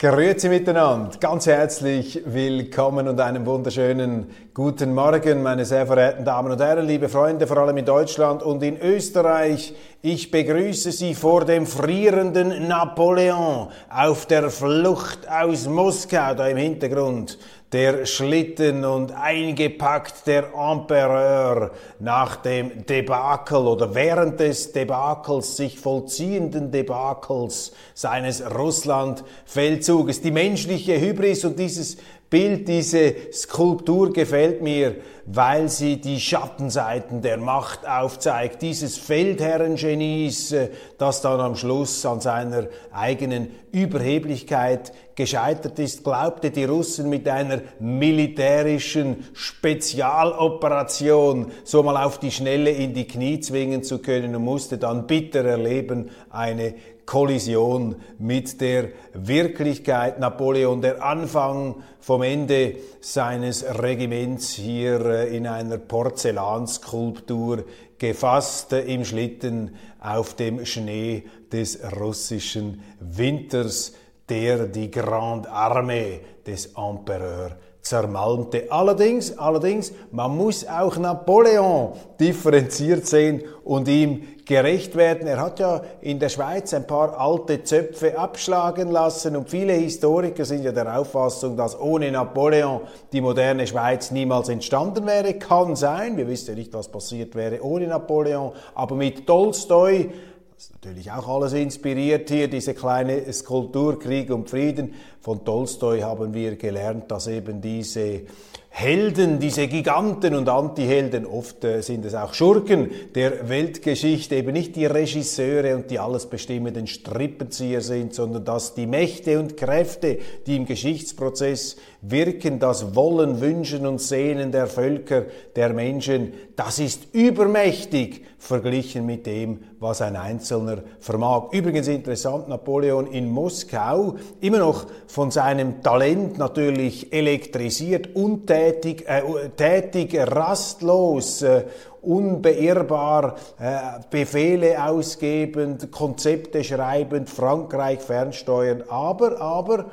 Grüezi miteinander, ganz herzlich willkommen und einen wunderschönen guten Morgen, meine sehr verehrten Damen und Herren, liebe Freunde, vor allem in Deutschland und in Österreich. Ich begrüße Sie vor dem frierenden Napoleon auf der Flucht aus Moskau, da im Hintergrund der Schlitten und eingepackt der Empereur nach dem Debakel oder während des Debakels, sich vollziehenden Debakels seines Russland-Feldzuges. Die menschliche Hybris und dieses Bild, diese Skulptur gefällt mir, weil sie die Schattenseiten der Macht aufzeigt. Dieses Feldherrengenies, äh, das dann am Schluss an seiner eigenen Überheblichkeit gescheitert ist, glaubte die Russen mit einer militärischen Spezialoperation so mal auf die Schnelle in die Knie zwingen zu können und musste dann bitter erleben eine Kollision mit der Wirklichkeit. Napoleon, der Anfang vom Ende seines Regiments hier äh, in einer Porzellanskulptur gefasst äh, im Schlitten auf dem Schnee des russischen Winters, der die Grande Armee des Empereurs zermalmte. Allerdings, allerdings, man muss auch Napoleon differenziert sehen und ihm gerecht werden. Er hat ja in der Schweiz ein paar alte Zöpfe abschlagen lassen und viele Historiker sind ja der Auffassung, dass ohne Napoleon die moderne Schweiz niemals entstanden wäre. Kann sein, wir wissen ja nicht, was passiert wäre ohne Napoleon, aber mit Tolstoi das ist natürlich auch alles inspiriert hier, diese kleine Skulptur Krieg und Frieden. Von Tolstoi haben wir gelernt, dass eben diese Helden, diese Giganten und Antihelden, oft äh, sind es auch Schurken der Weltgeschichte, eben nicht die Regisseure und die alles bestimmenden Strippenzieher sind, sondern dass die Mächte und Kräfte, die im Geschichtsprozess wirken, das Wollen, Wünschen und Sehnen der Völker, der Menschen, das ist übermächtig verglichen mit dem, was ein Einzelner vermag. Übrigens interessant, Napoleon in Moskau, immer noch von seinem Talent natürlich elektrisiert, untätig, äh, tätig, rastlos, äh, unbeirrbar, äh, Befehle ausgebend, Konzepte schreibend, Frankreich fernsteuern, aber, aber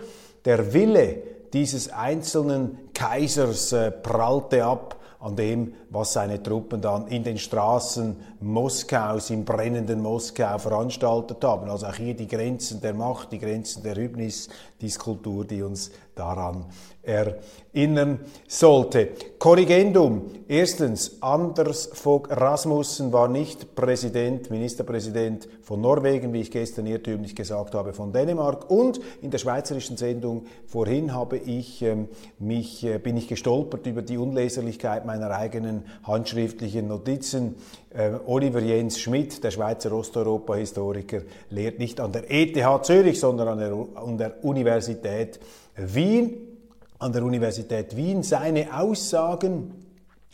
der Wille dieses einzelnen Kaisers äh, prallte ab an dem, was seine Truppen dann in den Straßen Moskaus, im brennenden Moskau veranstaltet haben. Also auch hier die Grenzen der Macht, die Grenzen der Hybnis, die Skulptur, die uns daran erinnern sollte. Korrigendum. Erstens, Anders Fogh Rasmussen war nicht Präsident, Ministerpräsident von Norwegen, wie ich gestern irrtümlich gesagt habe, von Dänemark. Und in der schweizerischen Sendung vorhin habe ich ähm, mich, äh, bin ich gestolpert über die Unleserlichkeit meiner eigenen handschriftlichen Notizen. Äh, Oliver Jens Schmidt, der Schweizer Osteuropa-Historiker, lehrt nicht an der ETH Zürich, sondern an der, an der Universität Wien an der Universität Wien seine Aussagen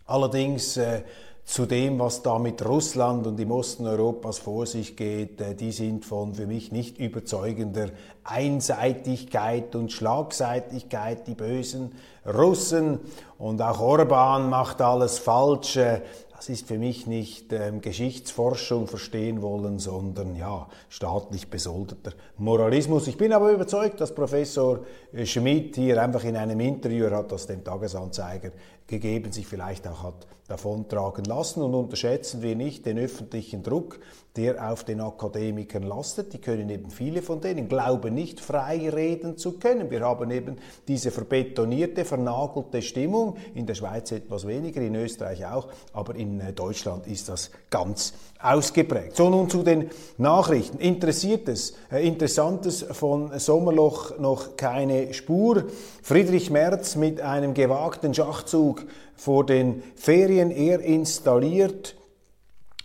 allerdings äh, zu dem, was da mit Russland und im Osten Europas vor sich geht, äh, die sind von für mich nicht überzeugender Einseitigkeit und Schlagseitigkeit, die bösen Russen und auch Orban macht alles falsch. Äh, das ist für mich nicht ähm, Geschichtsforschung verstehen wollen, sondern ja, staatlich besoldeter Moralismus. Ich bin aber überzeugt, dass Professor äh, Schmidt hier einfach in einem Interview, er hat das dem Tagesanzeiger gegeben, sich vielleicht auch hat davontragen lassen und unterschätzen wir nicht den öffentlichen Druck, der auf den Akademikern lastet. Die können eben viele von denen glauben nicht frei reden zu können. Wir haben eben diese verbetonierte, vernagelte Stimmung, in der Schweiz etwas weniger, in Österreich auch, aber in äh, Deutschland ist das ganz ausgeprägt. So nun zu den Nachrichten. Interessiertes, äh, Interessantes von Sommerloch noch keine Spur. Friedrich Merz mit einem gewagten Schachzug vor den Ferien, er installiert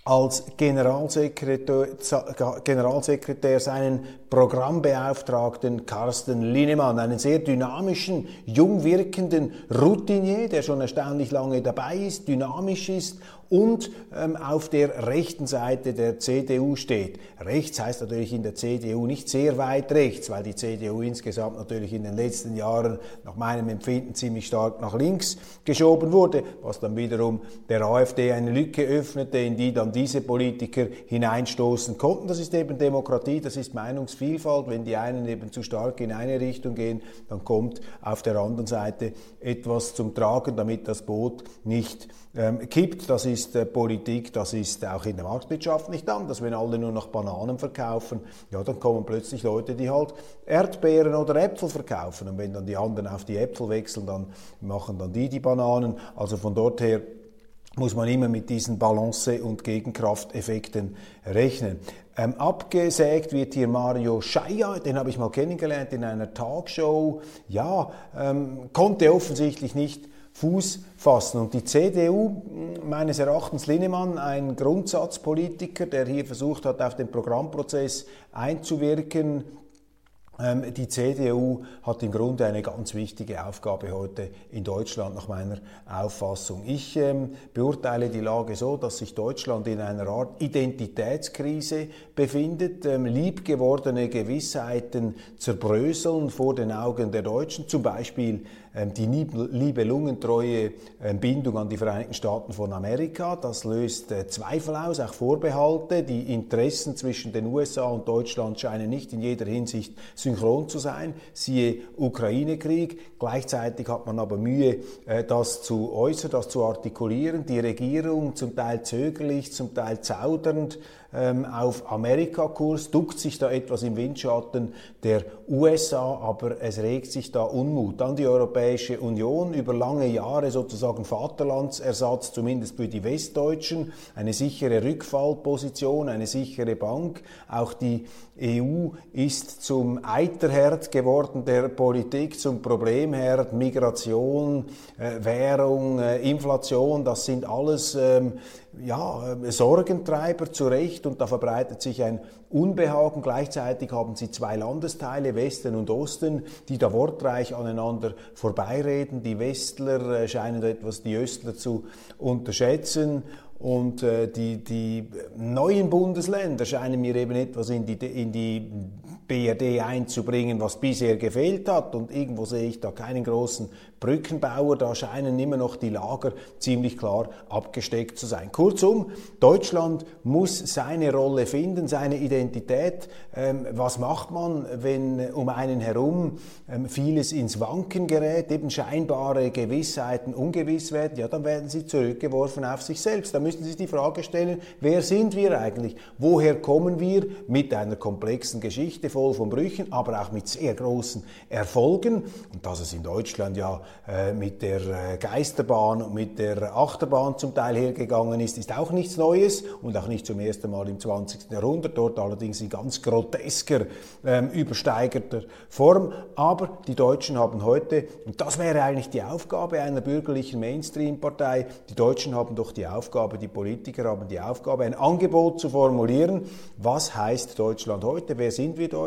als Generalsekretär, Generalsekretär seinen Programmbeauftragten Carsten Linemann, einen sehr dynamischen, jung wirkenden Routinier, der schon erstaunlich lange dabei ist, dynamisch ist und ähm, auf der rechten Seite der CDU steht. Rechts heißt natürlich in der CDU nicht sehr weit rechts, weil die CDU insgesamt natürlich in den letzten Jahren nach meinem Empfinden ziemlich stark nach links geschoben wurde, was dann wiederum der AfD eine Lücke öffnete, in die dann diese Politiker hineinstoßen konnten. Das ist eben Demokratie, das ist Meinungsvielfalt. Wenn die einen eben zu stark in eine Richtung gehen, dann kommt auf der anderen Seite etwas zum Tragen, damit das Boot nicht ähm, kippt. Das ist äh, Politik, das ist auch in der Marktwirtschaft nicht anders. Wenn alle nur noch Bananen verkaufen, ja, dann kommen plötzlich Leute, die halt Erdbeeren oder Äpfel verkaufen. Und wenn dann die anderen auf die Äpfel wechseln, dann machen dann die die Bananen. Also von dort her muss man immer mit diesen Balance- und Gegenkrafteffekten rechnen. Ähm, abgesägt wird hier Mario Scheier, den habe ich mal kennengelernt in einer Talkshow. Ja, ähm, konnte offensichtlich nicht Fuß fassen. Und die CDU, meines Erachtens Linnemann, ein Grundsatzpolitiker, der hier versucht hat, auf den Programmprozess einzuwirken, ähm, die CDU hat im Grunde eine ganz wichtige Aufgabe heute in Deutschland nach meiner Auffassung. Ich ähm, beurteile die Lage so, dass sich Deutschland in einer Art Identitätskrise befindet. Ähm, liebgewordene Gewissheiten zerbröseln vor den Augen der Deutschen, zum Beispiel die liebelungentreue ähm, Bindung an die Vereinigten Staaten von Amerika. Das löst äh, Zweifel aus, auch Vorbehalte. Die Interessen zwischen den USA und Deutschland scheinen nicht in jeder Hinsicht synchron zu sein. Siehe Ukraine-Krieg. Gleichzeitig hat man aber Mühe, äh, das zu äußern, das zu artikulieren. Die Regierung zum Teil zögerlich, zum Teil zaudernd ähm, auf Amerikakurs, duckt sich da etwas im Windschatten der USA, aber es regt sich da Unmut an die Europäische Union über lange Jahre sozusagen Vaterlandsersatz, zumindest für die Westdeutschen, eine sichere Rückfallposition, eine sichere Bank. Auch die EU ist zum Eiterherd geworden der Politik, zum Problemherd, Migration, äh, Währung, äh, Inflation, das sind alles ähm, ja, äh, Sorgentreiber zu Recht und da verbreitet sich ein Unbehagen. Gleichzeitig haben sie zwei Landesteile, Westen und Osten, die da wortreich aneinander vorbeireden. Die Westler äh, scheinen etwas die Östler zu unterschätzen und äh, die, die neuen Bundesländer scheinen mir eben etwas in die, in die BRD einzubringen, was bisher gefehlt hat. Und irgendwo sehe ich da keinen großen Brückenbauer. Da scheinen immer noch die Lager ziemlich klar abgesteckt zu sein. Kurzum, Deutschland muss seine Rolle finden, seine Identität. Ähm, was macht man, wenn um einen herum ähm, vieles ins Wanken gerät, eben scheinbare Gewissheiten ungewiss werden? Ja, dann werden sie zurückgeworfen auf sich selbst. Da müssen Sie sich die Frage stellen, wer sind wir eigentlich? Woher kommen wir mit einer komplexen Geschichte voll von Brüchen, aber auch mit sehr großen Erfolgen? Und dass es in Deutschland ja äh, mit der äh, Geisterbahn und mit der Achterbahn zum Teil hergegangen ist, ist auch nichts Neues und auch nicht zum ersten Mal im 20. Jahrhundert, dort allerdings in ganz grotesker, ähm, übersteigerter Form. Aber die Deutschen haben heute, und das wäre eigentlich die Aufgabe einer bürgerlichen Mainstream-Partei, die Deutschen haben doch die Aufgabe, die Politiker haben die Aufgabe, ein Angebot zu formulieren, was heißt Deutschland heute, wer sind wir Deutschen,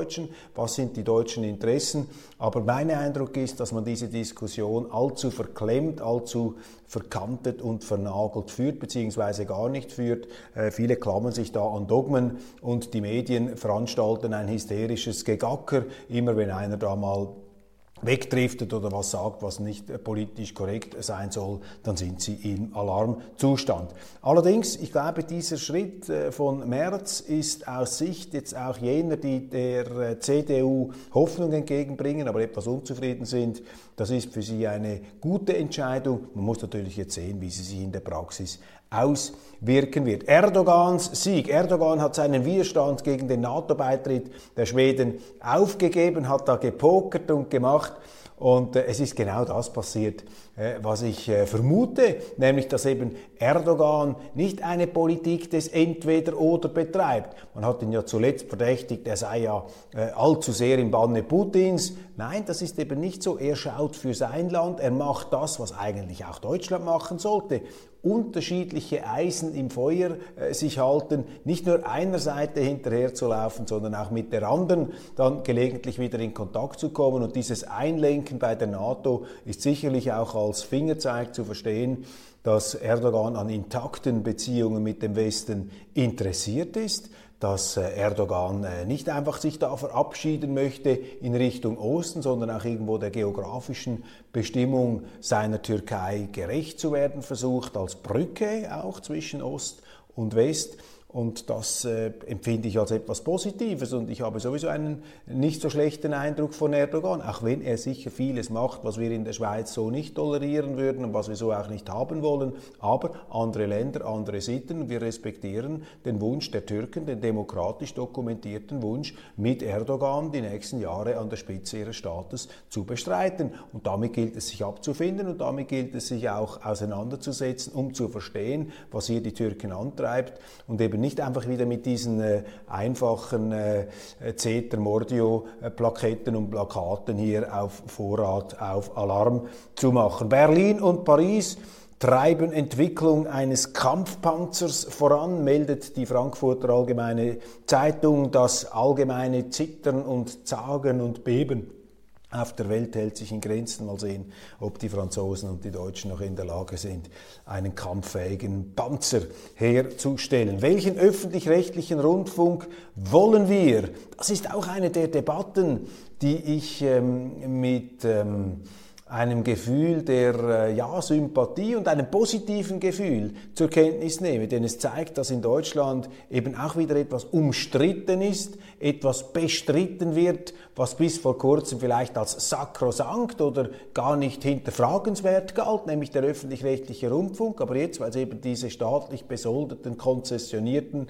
was sind die deutschen Interessen. Aber mein Eindruck ist, dass man diese Diskussion allzu verklemmt, allzu verkantet und vernagelt führt, beziehungsweise gar nicht führt. Äh, viele klammern sich da an Dogmen und die Medien veranstalten ein hysterisches Gegacker, immer wenn einer da mal wegdriftet oder was sagt, was nicht politisch korrekt sein soll, dann sind sie im Alarmzustand. Allerdings, ich glaube, dieser Schritt äh, von März ist aus Sicht jetzt auch jener, die der äh, CDU Hoffnung entgegenbringen, aber etwas unzufrieden sind, das ist für sie eine gute Entscheidung. Man muss natürlich jetzt sehen, wie sie sich in der Praxis auswirken wird. Erdogans Sieg. Erdogan hat seinen Widerstand gegen den NATO-Beitritt der Schweden aufgegeben, hat da gepokert und gemacht. Und äh, es ist genau das passiert, äh, was ich äh, vermute, nämlich dass eben Erdogan nicht eine Politik des Entweder-Oder betreibt. Man hat ihn ja zuletzt verdächtigt, er sei ja allzu sehr im Banne Putins, Nein, das ist eben nicht so. Er schaut für sein Land, er macht das, was eigentlich auch Deutschland machen sollte unterschiedliche Eisen im Feuer äh, sich halten, nicht nur einer Seite hinterher zu laufen, sondern auch mit der anderen dann gelegentlich wieder in Kontakt zu kommen. Und dieses Einlenken bei der NATO ist sicherlich auch als Fingerzeig zu verstehen, dass Erdogan an intakten Beziehungen mit dem Westen interessiert ist, dass äh, Erdogan äh, nicht einfach sich da verabschieden möchte in Richtung Osten, sondern auch irgendwo der geografischen Bestimmung seiner Türkei gerecht zu werden versucht, als Brücke auch zwischen Ost und West. Und das äh, empfinde ich als etwas Positives und ich habe sowieso einen nicht so schlechten Eindruck von Erdogan, auch wenn er sicher vieles macht, was wir in der Schweiz so nicht tolerieren würden und was wir so auch nicht haben wollen. Aber andere Länder, andere Sitten, wir respektieren den Wunsch der Türken, den demokratisch dokumentierten Wunsch, mit Erdogan die nächsten Jahre an der Spitze ihres Staates zu bestreiten. Und damit gilt es sich abzufinden und damit gilt es sich auch auseinanderzusetzen, um zu verstehen, was hier die Türken antreibt und eben nicht einfach wieder mit diesen äh, einfachen äh, Ceter Mordio äh, Plaketten und Plakaten hier auf Vorrat auf Alarm zu machen. Berlin und Paris treiben Entwicklung eines Kampfpanzers voran, meldet die Frankfurter Allgemeine Zeitung. Das allgemeine Zittern und Zagen und Beben auf der Welt hält sich in Grenzen. Mal sehen, ob die Franzosen und die Deutschen noch in der Lage sind, einen kampffähigen Panzer herzustellen. Welchen öffentlich-rechtlichen Rundfunk wollen wir? Das ist auch eine der Debatten, die ich ähm, mit ähm, einem Gefühl der äh, ja, Sympathie und einem positiven Gefühl zur Kenntnis nehme, denn es zeigt, dass in Deutschland eben auch wieder etwas umstritten ist, etwas bestritten wird, was bis vor kurzem vielleicht als sakrosankt oder gar nicht hinterfragenswert galt, nämlich der öffentlich-rechtliche Rundfunk. Aber jetzt, weil es eben diese staatlich besoldeten, konzessionierten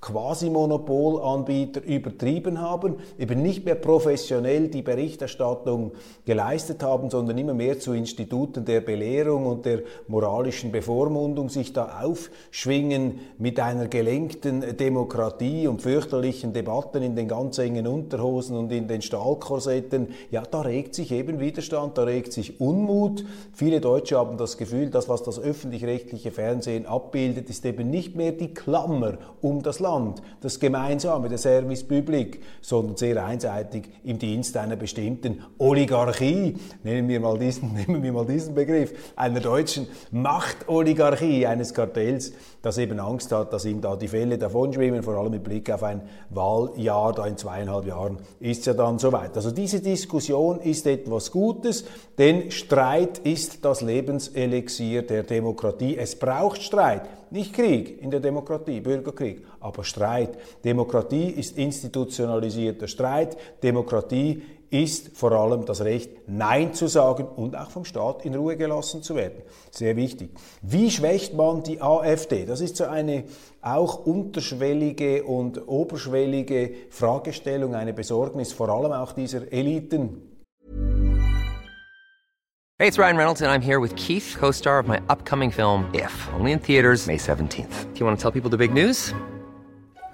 Quasi-Monopolanbieter übertrieben haben, eben nicht mehr professionell die Berichterstattung geleistet haben, sondern immer mehr zu Instituten der Belehrung und der moralischen Bevormundung sich da aufschwingen mit einer gelenkten Demokratie und fürchterlichen Debatten in den ganz engen Unterhosen und in den Stahlkorsetten, ja, da regt sich eben Widerstand, da regt sich Unmut. Viele Deutsche haben das Gefühl, dass was das öffentlich-rechtliche Fernsehen abbildet, ist eben nicht mehr die Klammer um das Land, das Gemeinsame, der Service Public, sondern sehr einseitig im Dienst einer bestimmten Oligarchie. Nehmen wir mal diesen, nehmen wir mal diesen Begriff, einer deutschen Machtoligarchie, eines Kartells, das eben Angst hat, dass ihm da die Fälle davonschwimmen, vor allem mit Blick auf ein Wahljahr, da in zweieinhalb Jahren ist es ja dann soweit. Also diese Diskussion ist etwas Gutes, denn Streit ist das Lebenselixier der Demokratie. Es braucht Streit, nicht Krieg in der Demokratie, Bürgerkrieg, aber Streit. Demokratie ist institutionalisierter Streit, Demokratie ist vor allem das Recht, Nein zu sagen und auch vom Staat in Ruhe gelassen zu werden. Sehr wichtig. Wie schwächt man die AfD? Das ist so eine auch unterschwellige und oberschwellige Fragestellung, eine Besorgnis vor allem auch dieser Eliten. Hey, it's Ryan Reynolds and I'm here with Keith, co-star of my upcoming film If, only in theaters May 17th. Do you want to tell people the big news?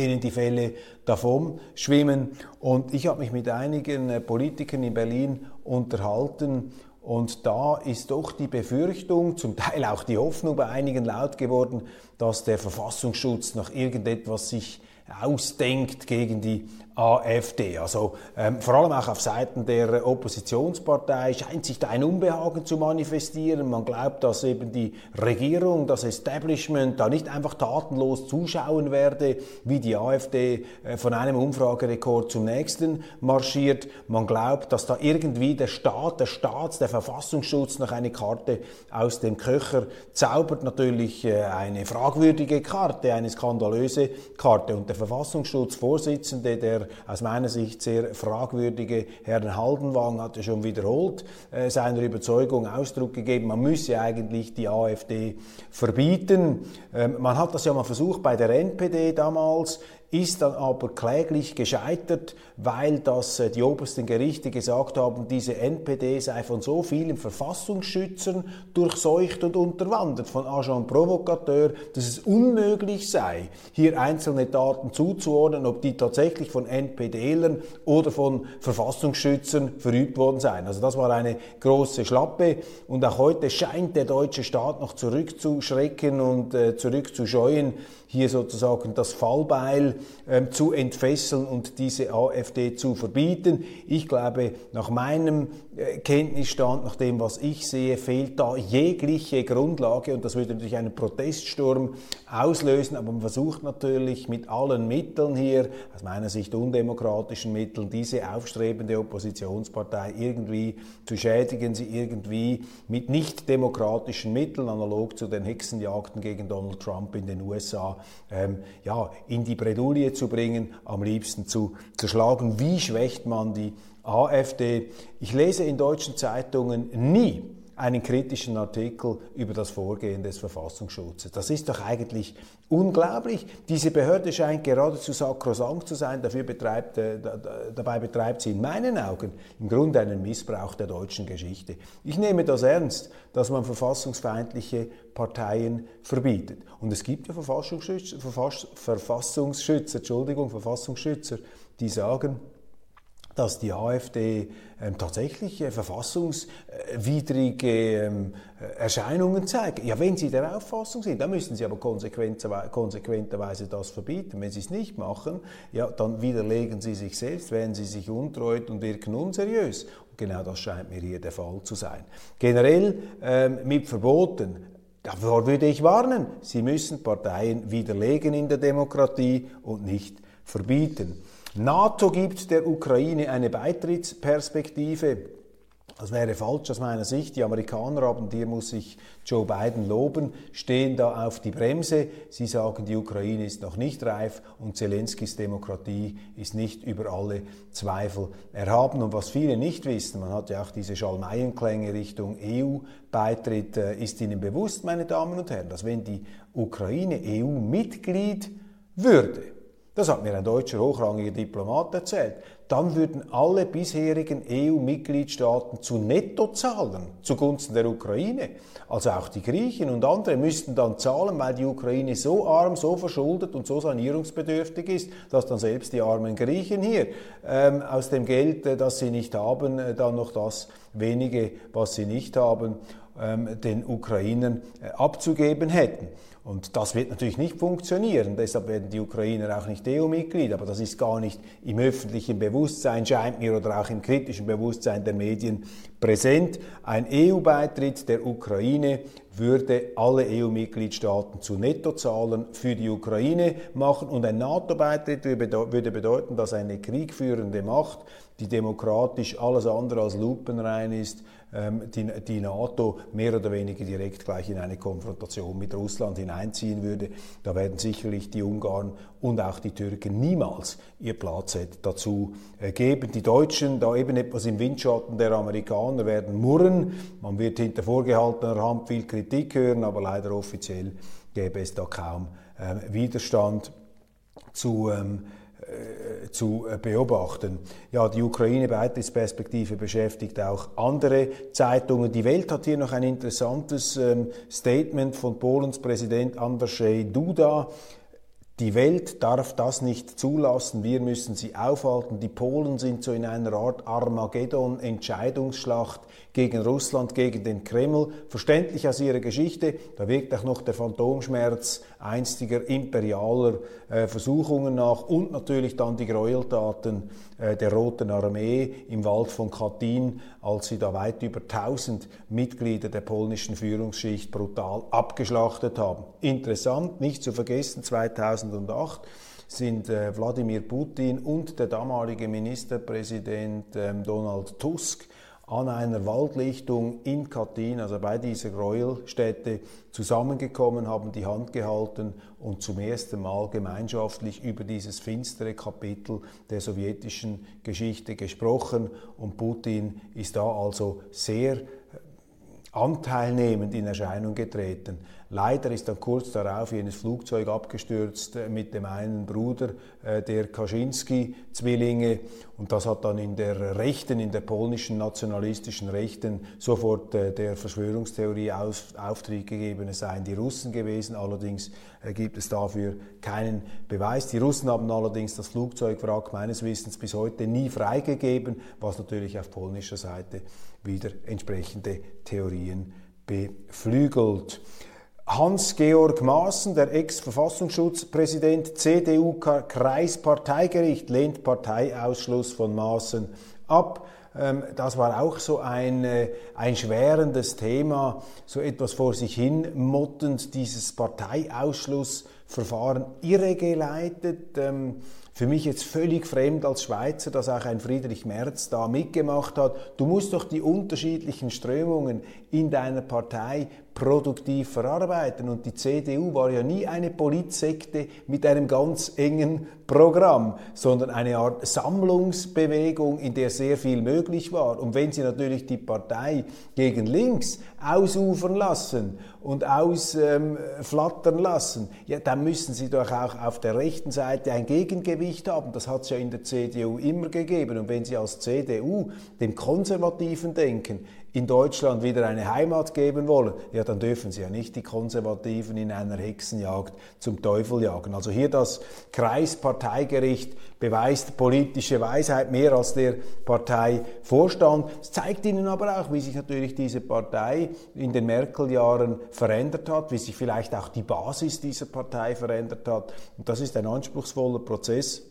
denen die Fälle davon schwimmen. Und ich habe mich mit einigen äh, Politikern in Berlin unterhalten und da ist doch die Befürchtung, zum Teil auch die Hoffnung bei einigen laut geworden, dass der Verfassungsschutz nach irgendetwas sich ausdenkt gegen die AfD. Also ähm, vor allem auch auf Seiten der Oppositionspartei scheint sich da ein Unbehagen zu manifestieren. Man glaubt, dass eben die Regierung, das Establishment da nicht einfach tatenlos zuschauen werde, wie die AfD äh, von einem Umfragerekord zum nächsten marschiert. Man glaubt, dass da irgendwie der Staat, der Staats-, der Verfassungsschutz noch eine Karte aus dem Köcher zaubert. Natürlich äh, eine fragwürdige Karte, eine skandalöse Karte. Und der Verfassungsschutzvorsitzende, der aus meiner Sicht sehr fragwürdige Herrn Haldenwang hatte schon wiederholt äh, seiner Überzeugung Ausdruck gegeben, man müsse eigentlich die AfD verbieten. Ähm, man hat das ja mal versucht bei der NPD damals ist dann aber kläglich gescheitert, weil das äh, die obersten Gerichte gesagt haben, diese NPD sei von so vielen Verfassungsschützern durchseucht und unterwandert, von Agent Provocateur, dass es unmöglich sei, hier einzelne Daten zuzuordnen, ob die tatsächlich von NPDlern oder von Verfassungsschützern verübt worden seien. Also das war eine große Schlappe und auch heute scheint der deutsche Staat noch zurückzuschrecken und äh, zurückzuscheuen, hier sozusagen das Fallbeil ähm, zu entfesseln und diese AfD zu verbieten. Ich glaube, nach meinem Kenntnisstand, nach dem, was ich sehe, fehlt da jegliche Grundlage und das würde natürlich einen Proteststurm auslösen, aber man versucht natürlich mit allen Mitteln hier, aus meiner Sicht undemokratischen Mitteln, diese aufstrebende Oppositionspartei irgendwie zu schädigen, sie irgendwie mit nicht demokratischen Mitteln, analog zu den Hexenjagden gegen Donald Trump in den USA, ähm, ja, in die Bredouille zu bringen, am liebsten zu zerschlagen. Wie schwächt man die AfD? Ich lese in deutschen Zeitungen nie einen kritischen Artikel über das Vorgehen des Verfassungsschutzes. Das ist doch eigentlich unglaublich. Diese Behörde scheint geradezu sakrosankt zu sein. Dafür betreibt, äh, dabei betreibt sie in meinen Augen im Grunde einen Missbrauch der deutschen Geschichte. Ich nehme das ernst, dass man verfassungsfeindliche Parteien verbietet. Und es gibt ja Verfassungsschützer, Verfassungsschützer, Entschuldigung, Verfassungsschützer, die sagen, dass die AfD ähm, tatsächlich äh, verfassungswidrige ähm, Erscheinungen zeigt. Ja, wenn Sie der Auffassung sind, dann müssen Sie aber konsequenterweise das verbieten. Wenn Sie es nicht machen, ja, dann widerlegen Sie sich selbst, werden Sie sich untreu und wirken unseriös. Und genau das scheint mir hier der Fall zu sein. Generell ähm, mit Verboten Davor würde ich warnen. Sie müssen Parteien widerlegen in der Demokratie und nicht verbieten. NATO gibt der Ukraine eine Beitrittsperspektive. Das wäre falsch aus meiner Sicht. Die Amerikaner, haben, hier muss ich Joe Biden loben, stehen da auf die Bremse. Sie sagen, die Ukraine ist noch nicht reif und Zelenskis Demokratie ist nicht über alle Zweifel erhaben. Und was viele nicht wissen, man hat ja auch diese Schalmeienklänge Richtung EU-Beitritt, äh, ist Ihnen bewusst, meine Damen und Herren, dass wenn die Ukraine EU-Mitglied würde, das hat mir ein deutscher hochrangiger Diplomat erzählt. Dann würden alle bisherigen EU-Mitgliedstaaten zu Nettozahlen zugunsten der Ukraine. Also auch die Griechen und andere müssten dann zahlen, weil die Ukraine so arm, so verschuldet und so sanierungsbedürftig ist, dass dann selbst die armen Griechen hier ähm, aus dem Geld, äh, das sie nicht haben, äh, dann noch das wenige, was sie nicht haben, ähm, den Ukrainern äh, abzugeben hätten. Und das wird natürlich nicht funktionieren. Deshalb werden die Ukrainer auch nicht EU-Mitglied. Aber das ist gar nicht im öffentlichen Bewusstsein, scheint mir, oder auch im kritischen Bewusstsein der Medien präsent. Ein EU-Beitritt der Ukraine würde alle EU-Mitgliedstaaten zu Nettozahlen für die Ukraine machen. Und ein NATO-Beitritt würde bedeuten, dass eine kriegführende Macht, die demokratisch alles andere als lupenrein ist, die, die NATO mehr oder weniger direkt gleich in eine Konfrontation mit Russland hineinziehen würde. Da werden sicherlich die Ungarn und auch die Türken niemals ihr Platz dazu äh, geben. Die Deutschen, da eben etwas im Windschatten der Amerikaner, werden murren. Man wird hinter vorgehaltener Hand viel Kritik hören, aber leider offiziell gäbe es da kaum äh, Widerstand zu ähm, äh, zu äh, beobachten. Ja, die Ukraine-Beitrittsperspektive beschäftigt auch andere Zeitungen. Die Welt hat hier noch ein interessantes ähm, Statement von Polens Präsident Andrzej Duda Die Welt darf das nicht zulassen. Wir müssen sie aufhalten. Die Polen sind so in einer Art Armageddon-Entscheidungsschlacht gegen Russland, gegen den Kreml. Verständlich aus ihrer Geschichte. Da wirkt auch noch der Phantomschmerz einstiger imperialer äh, Versuchungen nach und natürlich dann die Gräueltaten äh, der Roten Armee im Wald von Katyn, als sie da weit über 1000 Mitglieder der polnischen Führungsschicht brutal abgeschlachtet haben. Interessant, nicht zu vergessen, 2008 sind äh, Wladimir Putin und der damalige Ministerpräsident äh, Donald Tusk an einer Waldlichtung in Katyn, also bei dieser Gräuelstätte, zusammengekommen, haben die Hand gehalten und zum ersten Mal gemeinschaftlich über dieses finstere Kapitel der sowjetischen Geschichte gesprochen. Und Putin ist da also sehr äh, anteilnehmend in Erscheinung getreten. Leider ist dann kurz darauf jenes Flugzeug abgestürzt äh, mit dem einen Bruder äh, der Kaczynski-Zwillinge und das hat dann in der Rechten, in der polnischen nationalistischen Rechten sofort äh, der Verschwörungstheorie Auftritt gegeben, es seien die Russen gewesen. Allerdings gibt es dafür keinen Beweis. Die Russen haben allerdings das Flugzeugwrack meines Wissens bis heute nie freigegeben, was natürlich auf polnischer Seite wieder entsprechende Theorien beflügelt. Hans-Georg Maaßen, der Ex-Verfassungsschutzpräsident, CDU-Kreisparteigericht, lehnt Parteiausschluss von Maaßen ab. Ähm, das war auch so ein, äh, ein schwerendes Thema, so etwas vor sich hin mottend, dieses Parteiausschlussverfahren irregeleitet. Ähm, für mich jetzt völlig fremd als Schweizer, dass auch ein Friedrich Merz da mitgemacht hat. Du musst doch die unterschiedlichen Strömungen in deiner Partei produktiv verarbeiten. Und die CDU war ja nie eine Politsekte mit einem ganz engen Programm, sondern eine Art Sammlungsbewegung, in der sehr viel möglich war. Und wenn Sie natürlich die Partei gegen links ausufern lassen und ausflattern ähm, lassen, ja, dann müssen Sie doch auch auf der rechten Seite ein Gegengewicht haben. Das hat es ja in der CDU immer gegeben. Und wenn Sie als CDU dem konservativen Denken in Deutschland wieder eine Heimat geben wollen, ja, dann dürfen sie ja nicht die Konservativen in einer Hexenjagd zum Teufel jagen. Also hier das Kreisparteigericht beweist politische Weisheit mehr als der Parteivorstand. Es zeigt Ihnen aber auch, wie sich natürlich diese Partei in den Merkel-Jahren verändert hat, wie sich vielleicht auch die Basis dieser Partei verändert hat. Und das ist ein anspruchsvoller Prozess.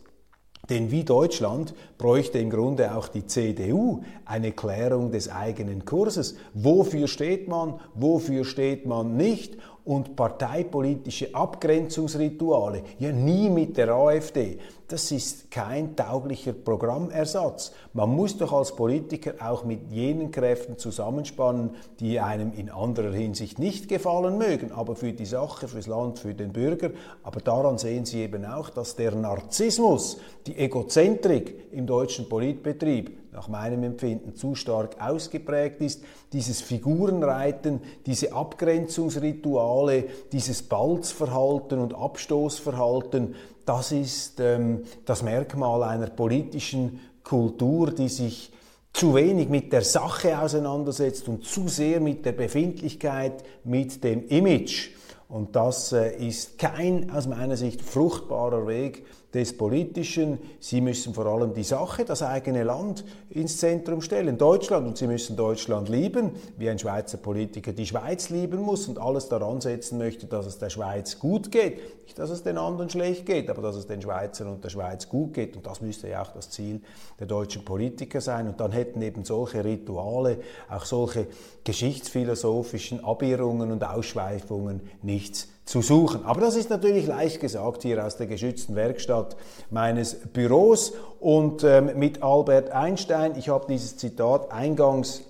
Denn wie Deutschland bräuchte im Grunde auch die CDU eine Klärung des eigenen Kurses. Wofür steht man, wofür steht man nicht? Und parteipolitische Abgrenzungsrituale, ja nie mit der AfD. Das ist kein tauglicher Programmersatz. Man muss doch als Politiker auch mit jenen Kräften zusammenspannen, die einem in anderer Hinsicht nicht gefallen mögen, aber für die Sache, fürs Land, für den Bürger. Aber daran sehen Sie eben auch, dass der Narzissmus, die Egozentrik im deutschen Politbetrieb nach meinem Empfinden zu stark ausgeprägt ist. Dieses Figurenreiten, diese Abgrenzungsrituale, dieses Balzverhalten und Abstoßverhalten, das ist ähm, das Merkmal einer politischen Kultur, die sich zu wenig mit der Sache auseinandersetzt und zu sehr mit der Befindlichkeit, mit dem Image. Und das äh, ist kein aus meiner Sicht fruchtbarer Weg, des Politischen. Sie müssen vor allem die Sache, das eigene Land ins Zentrum stellen, Deutschland. Und Sie müssen Deutschland lieben, wie ein Schweizer Politiker die Schweiz lieben muss und alles daran setzen möchte, dass es der Schweiz gut geht. Nicht, dass es den anderen schlecht geht, aber dass es den Schweizern und der Schweiz gut geht. Und das müsste ja auch das Ziel der deutschen Politiker sein. Und dann hätten eben solche Rituale, auch solche geschichtsphilosophischen Abirrungen und Ausschweifungen nichts zu suchen. Aber das ist natürlich leicht gesagt hier aus der geschützten Werkstatt meines Büros und ähm, mit Albert Einstein. Ich habe dieses Zitat eingangs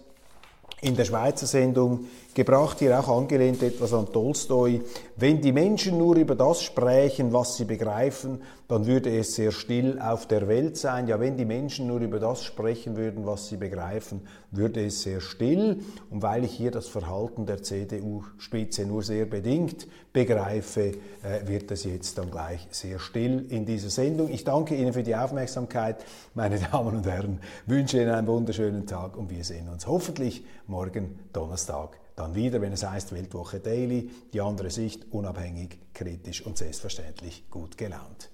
in der Schweizer Sendung gebracht, hier auch angelehnt etwas an Tolstoi. Wenn die Menschen nur über das sprechen, was sie begreifen, dann würde es sehr still auf der Welt sein. Ja, wenn die Menschen nur über das sprechen würden, was sie begreifen, würde es sehr still. Und weil ich hier das Verhalten der CDU-Spitze nur sehr bedingt begreife, äh, wird es jetzt dann gleich sehr still in dieser Sendung. Ich danke Ihnen für die Aufmerksamkeit, meine Damen und Herren, wünsche Ihnen einen wunderschönen Tag und wir sehen uns hoffentlich morgen Donnerstag dann wieder, wenn es heißt Weltwoche Daily, die andere Sicht, unabhängig, kritisch und selbstverständlich gut gelaunt.